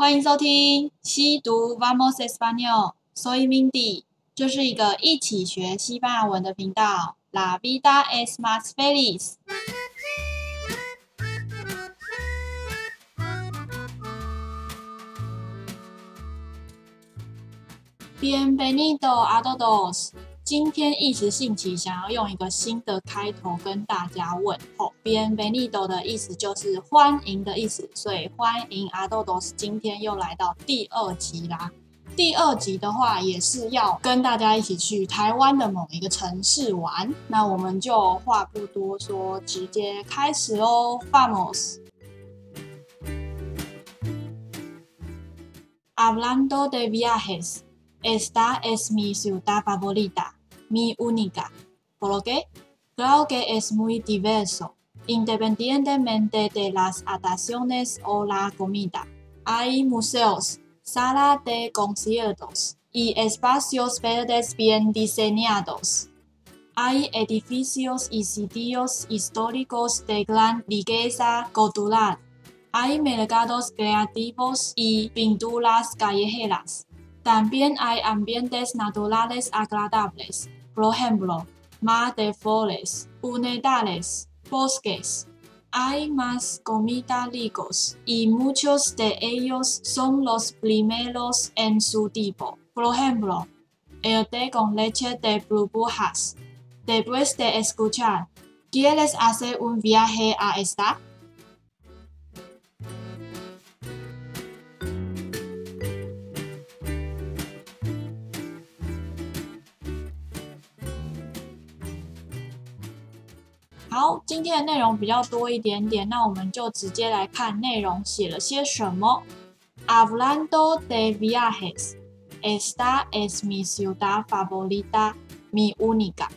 欢迎收听西读 Vamos Español，Soy Mindy，这是一个一起学西班牙文的频道。La vida es más feliz。Bienvenido a todos。今天一时兴起，想要用一个新的开头跟大家问候。Bienvenido 的意思就是欢迎的意思，所以欢迎阿豆豆。今天又来到第二集啦。第二集的话，也是要跟大家一起去台湾的某一个城市玩。那我们就话不多说，直接开始哦。f a m o s。Hablando de viajes, esta es mi ciudad favorita. Mi única, ¿por lo? Creo que es muy diverso, independientemente de las atracciones o la comida. Hay museos, salas de conciertos y espacios verdes bien diseñados. Hay edificios y sitios históricos de gran riqueza cultural. Hay mercados creativos y pinturas callejeras. También hay ambientes naturales agradables. Por ejemplo, mar de flores, humedales, bosques. Hay más comida ricos y muchos de ellos son los primeros en su tipo. Por ejemplo, el té con leche de burbujas. Después de escuchar, ¿quieres hacer un viaje a esta? 好，今天的内容比较多一点点，那我们就直接来看内容写了些什么。Hablando de viajes, esta es mi ciudad favorita, mi única。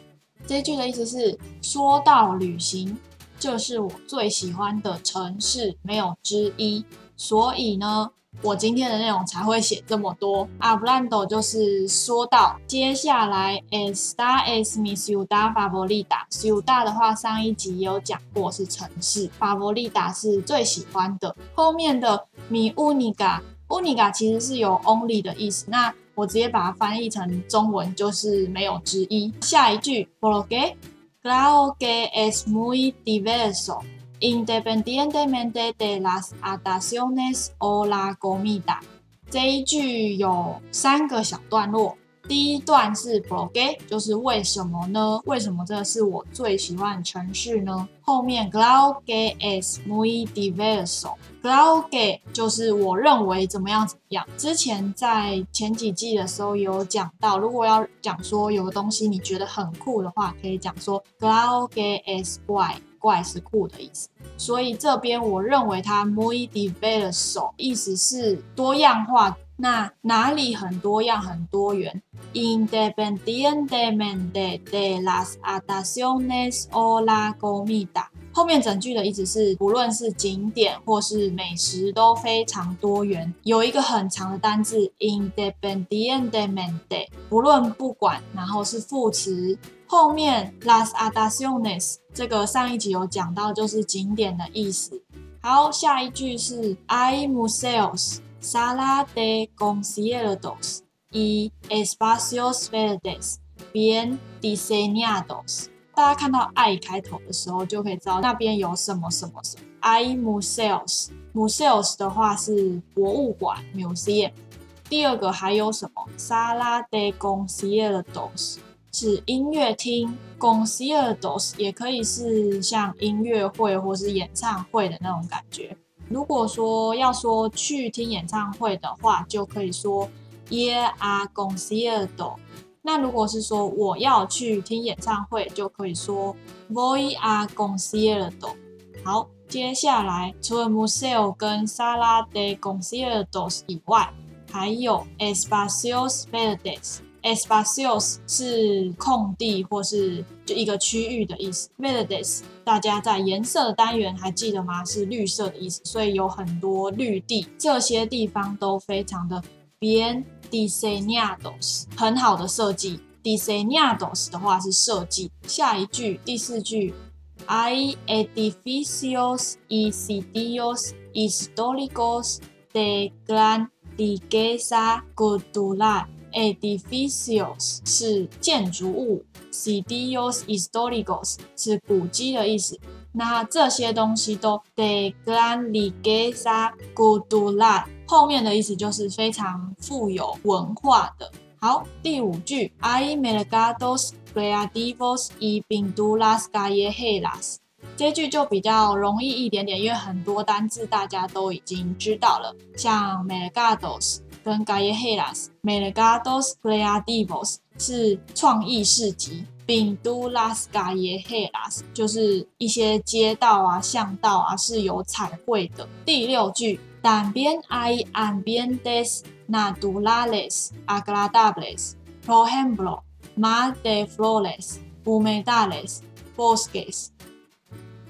这句的意思是，说到旅行，这是我最喜欢的城市，没有之一。所以呢。我今天的内容才会写这么多。Hablando 就是说到，接下来，estar es mi ciudad favorita。ciudad 的话，上一集有讲过是城市，favorita 是最喜欢的。后面的 mi única，única 其实是有 only 的意思。那我直接把它翻译成中文就是没有之一。下一句，Porque claro que es muy diverso。Independientemente de las atracciones o la comida，这一句有三个小段落。第一段是 ¿por qué？就是为什么呢？为什么这是我最喜欢的城市呢？后面 creo que es muy diverso，creo que 就是我认为怎么样怎么样。之前在前几季的时候有讲到，如果要讲说有个东西你觉得很酷的话，可以讲说 creo que es guay。怪是酷的意思，所以这边我认为它 muy diverso，意思是多样化。那哪里很多样、很多元？Independientemente de las atracciones o la comida。后面整句的意思是，不论是景点或是美食都非常多元。有一个很长的单字 Independientemente，不论不管，然后是副词。后面 las adaciones 这个上一集有讲到，就是景点的意思。好，下一句是 I museos。Sala de conciertos y espacios verdes bien diseñados。大家看到 I 开头的时候，就可以知道那边有什么什么什么。I museos。museos 的话是博物馆 museum。第二个还有什么？Sala de conciertos 是音乐厅。conciertos 也可以是像音乐会或是演唱会的那种感觉。如果说要说去听演唱会的话，就可以说 ir a concierto。那如果是说我要去听演唱会，就可以说 voy a concierto。好，接下来除了 museo 跟 sala de conciertos 以外，还有 espacios verdes。Espacios 是空地或是就一个区域的意思。verdes 大家在颜色的单元还记得吗？是绿色的意思，所以有很多绿地，这些地方都非常的 bien diseñados，很好的设计。diseñados 的话是设计。下一句第四句，hay edificios y sitios históricos de gran riqueza cultural edificios 是建筑物，sitios históricos 是古迹的意思。那这些东西都 de gran riqueza cultural 后面的意思就是非常富有文化的。好，第五句，hay mercados creativos y pinturas callejeras。这句就比较容易一点点，因为很多单字大家都已经知道了，像 mercados 跟 callejeras。mercados creativos 是创意市集，pinturas callejeras 就是一些街道啊、巷道啊是有彩绘的。第六句，también hay ambientes naturales agradables, por ejemplo, mar de flores, humedales, bosques。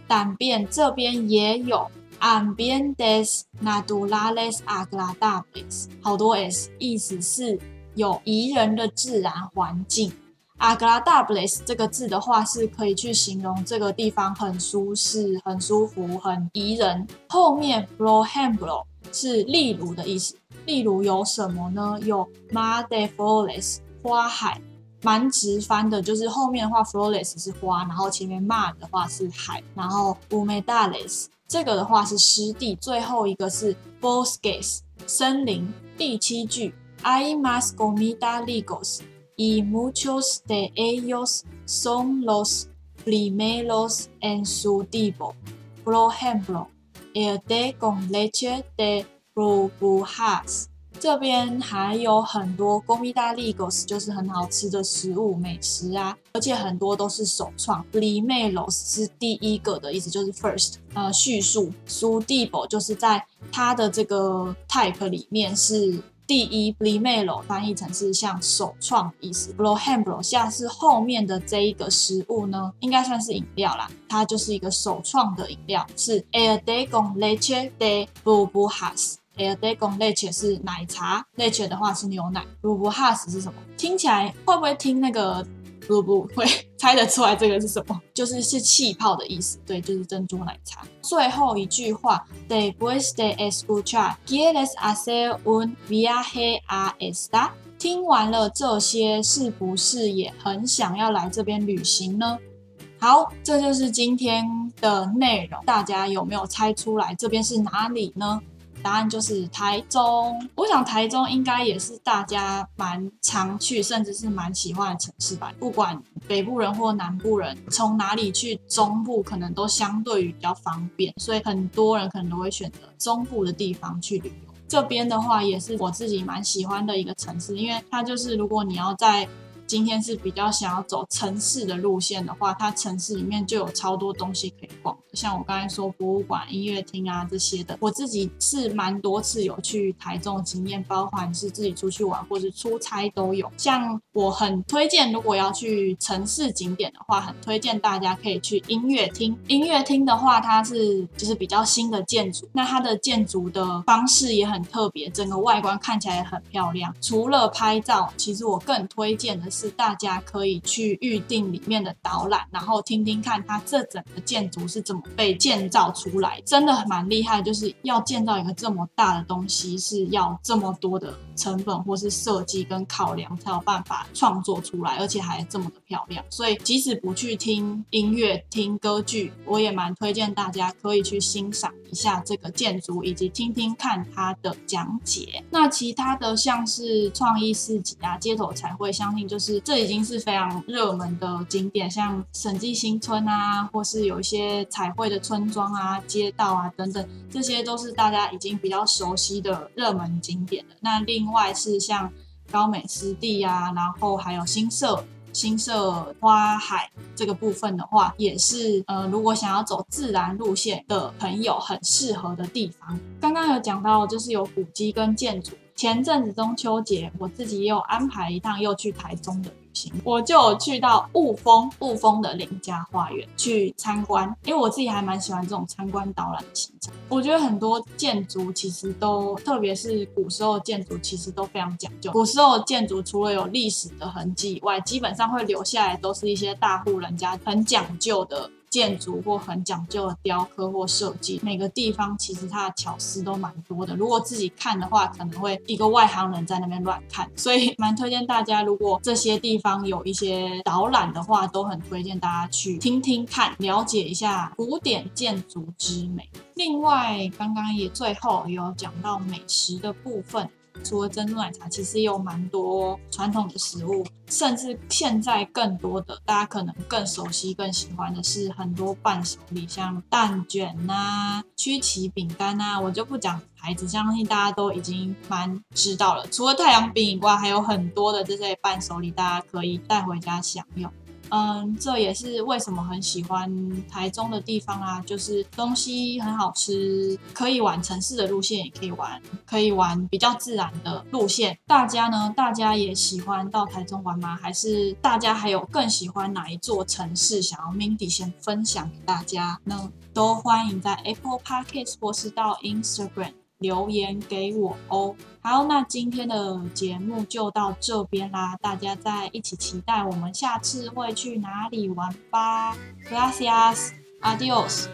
但变这边也有 ambientes naturales agradables，好多 s，意思是有宜人的自然环境。agradables 这个字的话，是可以去形容这个地方很舒适、很舒服、很宜人。后面 r o h e m b l o 是例如的意思，例如有什么呢？有 m a d e f o l e s 花海。蛮直翻的，就是后面的话 f l o r e s 是花，然后前面 mar 的话是海，然后 umedales 这个的话是湿地，最后一个是 bosques 森林。第七句，hay más comida legos y muchos de ellos son los primeros en su tipo. Por ejemplo, el de con leche de burbujas。这边还有很多 comida-ligos，就是很好吃的食物美食啊，而且很多都是首创。primeros 是第一个的意思，就是 first，呃，叙述。su tipo 就是在它的这个 type 里面是第一。b l i m e l o 翻译成是像首创的意思。por ejemplo 像是后面的这一个食物呢，应该算是饮料啦，它就是一个首创的饮料，是 el té con leche de Bubbas burbujas。El té con leche 是奶茶，leche 的话是牛奶，burbujas 是什么？听起来会不会听那个 burbu 会猜得出来这个是什么？就是是气泡的意思，对，就是珍珠奶茶。最后一句话 d e b u e s de escuchar quieres hacer un viaje a esta？听完了这些，是不是也很想要来这边旅行呢？好，这就是今天的内容，大家有没有猜出来这边是哪里呢？答案就是台中。我想台中应该也是大家蛮常去，甚至是蛮喜欢的城市吧。不管北部人或南部人，从哪里去中部，可能都相对于比较方便，所以很多人可能都会选择中部的地方去旅游。这边的话，也是我自己蛮喜欢的一个城市，因为它就是如果你要在今天是比较想要走城市的路线的话，它城市里面就有超多东西可以逛。像我刚才说博物馆、音乐厅啊这些的，我自己是蛮多次有去台中的经验，包含是自己出去玩或是出差都有。像我很推荐，如果要去城市景点的话，很推荐大家可以去音乐厅。音乐厅的话，它是就是比较新的建筑，那它的建筑的方式也很特别，整个外观看起来也很漂亮。除了拍照，其实我更推荐的是。是大家可以去预定里面的导览，然后听听看它这整个建筑是怎么被建造出来，真的蛮厉害。就是要建造一个这么大的东西，是要这么多的成本或是设计跟考量才有办法创作出来，而且还这么的漂亮。所以即使不去听音乐、听歌剧，我也蛮推荐大家可以去欣赏一下这个建筑，以及听听看它的讲解。那其他的像是创意市集啊、街头彩绘，相信就是。这已经是非常热门的景点，像审计新村啊，或是有一些彩绘的村庄啊、街道啊等等，这些都是大家已经比较熟悉的热门景点了。那另另外是像高美湿地啊，然后还有新社、新社花海这个部分的话，也是呃，如果想要走自然路线的朋友很适合的地方。刚刚有讲到，就是有古迹跟建筑。前阵子中秋节，我自己也有安排一趟又去台中的行，我就去到雾峰，雾峰的林家花园去参观，因为我自己还蛮喜欢这种参观导览的行程。我觉得很多建筑其实都，特别是古时候建筑，其实都非常讲究。古时候建筑除了有历史的痕迹以外，基本上会留下来都是一些大户人家很讲究的。建筑或很讲究的雕刻或设计。每个地方其实它的巧思都蛮多的。如果自己看的话，可能会一个外行人在那边乱看。所以 蛮推荐大家，如果这些地方有一些导览的话，都很推荐大家去听听看，了解一下古典建筑之美。另外，刚刚也最后有讲到美食的部分。除了珍珠奶茶，其实有蛮多传统的食物，甚至现在更多的，大家可能更熟悉、更喜欢的是很多伴手礼，像蛋卷呐、啊、曲奇饼干呐，我就不讲牌子，相信大家都已经蛮知道了。除了太阳饼以外，还有很多的这些伴手礼，大家可以带回家享用。嗯，这也是为什么很喜欢台中的地方啊，就是东西很好吃，可以玩城市的路线，也可以玩，可以玩比较自然的路线。大家呢，大家也喜欢到台中玩吗？还是大家还有更喜欢哪一座城市？想要 Mindy 先分享给大家呢？都欢迎在 Apple Podcast 或是到 Instagram。留言给我哦。好，那今天的节目就到这边啦，大家再一起期待我们下次会去哪里玩吧。Gracias，adios。